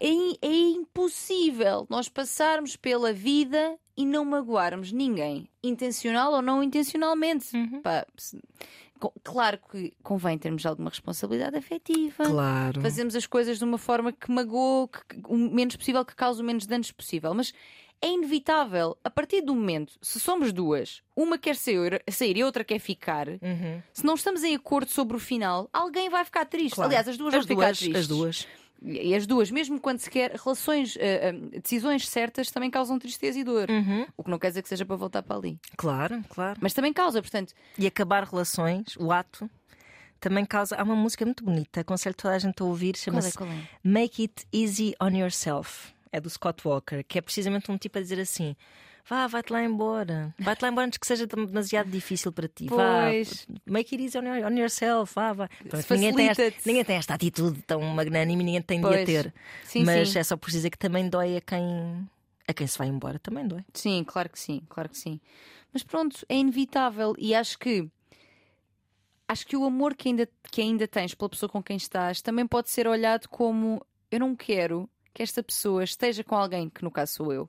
É, é impossível nós passarmos pela vida e não magoarmos ninguém, intencional ou não intencionalmente. Uhum. Pá, claro que convém termos alguma responsabilidade afetiva. Claro. Fazemos as coisas de uma forma que magoe que- o menos possível, que cause o menos danos possível. Mas é inevitável, a partir do momento, se somos duas, uma quer sair, sair e outra quer ficar, Uhum. se não estamos em acordo sobre o final, alguém vai ficar triste. Claro. Aliás, as duas as vão ficar duas, tristes. as duas. E as duas, mesmo quando se quer, relações, eh, eh, decisões certas também causam tristeza e dor. Uhum. O que não quer dizer que seja para voltar para ali. Claro, claro. Mas também causa, portanto, E acabar relações, o ato, também causa. Há uma música muito bonita, aconselho toda a gente a ouvir, é, chama-se qual é? Make It Easy on Yourself. É do Scott Walker, que é precisamente um tipo a dizer assim: vá, vai-te lá embora. Vai-te lá embora antes que seja demasiado difícil para ti. Vá, Pois. make it easy on, your- on yourself. Vá, vá. Pronto, ninguém, tem esta, ninguém tem esta atitude tão magnânima e ninguém tem de a Pois. ter. Sim, Mas sim. é só por dizer que também dói a quem, a quem se vai embora. Também dói. Sim, claro que sim, claro que sim. Mas pronto, é inevitável e acho que acho que o amor que ainda, que ainda tens pela pessoa com quem estás também pode ser olhado como eu não quero que esta pessoa esteja com alguém, que no caso sou eu,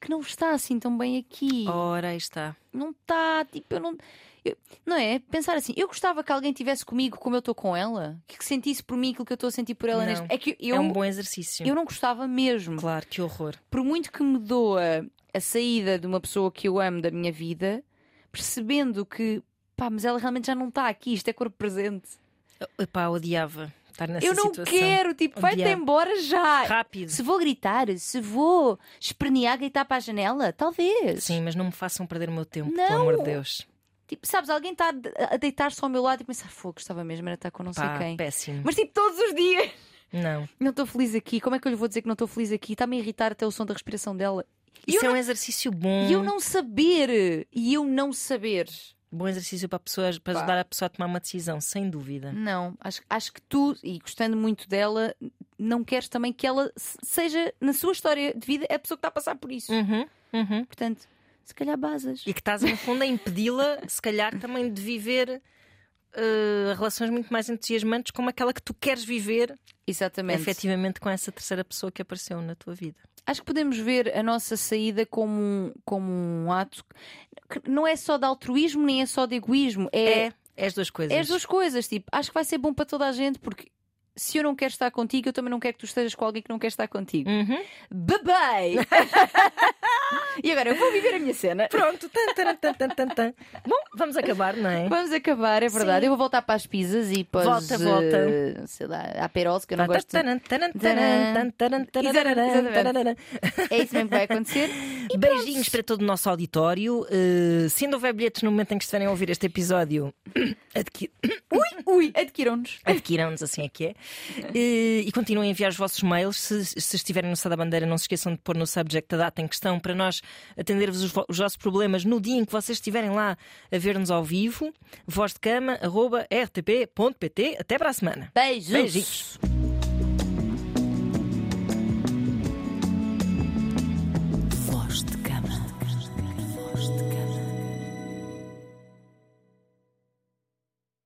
que não está assim tão bem aqui. Ora, aí está. Não está, tipo, eu não. eu- não é? Pensar assim, eu gostava que alguém estivesse comigo como eu estou com ela, que sentisse por mim aquilo que eu estou a sentir por ela Não. neste. É que eu, é um bom exercício. eu não gostava mesmo Claro, que horror. por muito que me doa a saída de uma pessoa que eu amo da minha vida, percebendo que, pá, mas ela realmente já não está aqui, isto é corpo presente. Epá, odiava. Estar nessa Eu não situação. quero, tipo, vai-te embora já. Rápido. Se vou gritar, se vou espernear, gritar para a janela, talvez. Sim, mas não me façam perder o meu tempo, Não. pelo amor de Deus. Tipo, sabes, alguém está a deitar-se ao meu lado e pensar, fogo, gostava mesmo, era estar com não sei Pá, quem. péssimo. Mas tipo, todos os dias. Não. Não estou feliz aqui. Como é que eu lhe vou dizer que não estou feliz aqui? Está-me a irritar até o som da respiração dela. Isso é um não, exercício bom. e eu não saber. E eu não saber. Bom exercício para, pessoas, para Pá. ajudar a pessoa a tomar uma decisão, sem dúvida. Não, acho, acho que tu, e gostando muito dela, não queres também que ela se- seja, na sua história de vida, a pessoa que está a passar por isso. Uhum, uhum. Portanto, se calhar basas. E que estás, no fundo, a impedi-la, se calhar, também de viver eh, relações muito mais entusiasmantes como aquela que tu queres viver Exatamente. efetivamente com essa terceira pessoa que apareceu na tua vida. Acho que podemos ver a nossa saída como um, como um ato que não é só de altruísmo, nem é só de egoísmo. É, É, é as duas coisas. é as duas coisas. Tipo, acho que vai ser bom para toda a gente, porque se eu não quero estar contigo, eu também não quero que tu estejas com alguém que não quer estar contigo. Uhum. <laughs> e agora eu vou viver a minha cena. Pronto, tan, tan, tan, tan, tan, tan. Bom, vamos acabar, não é? Vamos acabar, é verdade. Sim. Eu vou voltar para as pizzas e para os, Volta, volta. eh, sei lá, que eu não gosto. É isso mesmo que vai acontecer. E Beijinhos para todo o nosso auditório. Uh, se ainda houver bilhetes no momento em que estiverem a ouvir este episódio, adqui- Ui, ui, adquiram-nos. adquiram-nos, assim é que é. Uh, e continuem a enviar os vossos mails. Se, se estiverem no Sá da Bandeira, não se esqueçam de pôr no subject a data em questão para nós atender-vos os, vo- os vossos problemas no dia em que vocês estiverem lá a ver-nos ao vivo. Voz de cama, arroba rtp.pt. Até para a semana. Beijos. Beijinhos.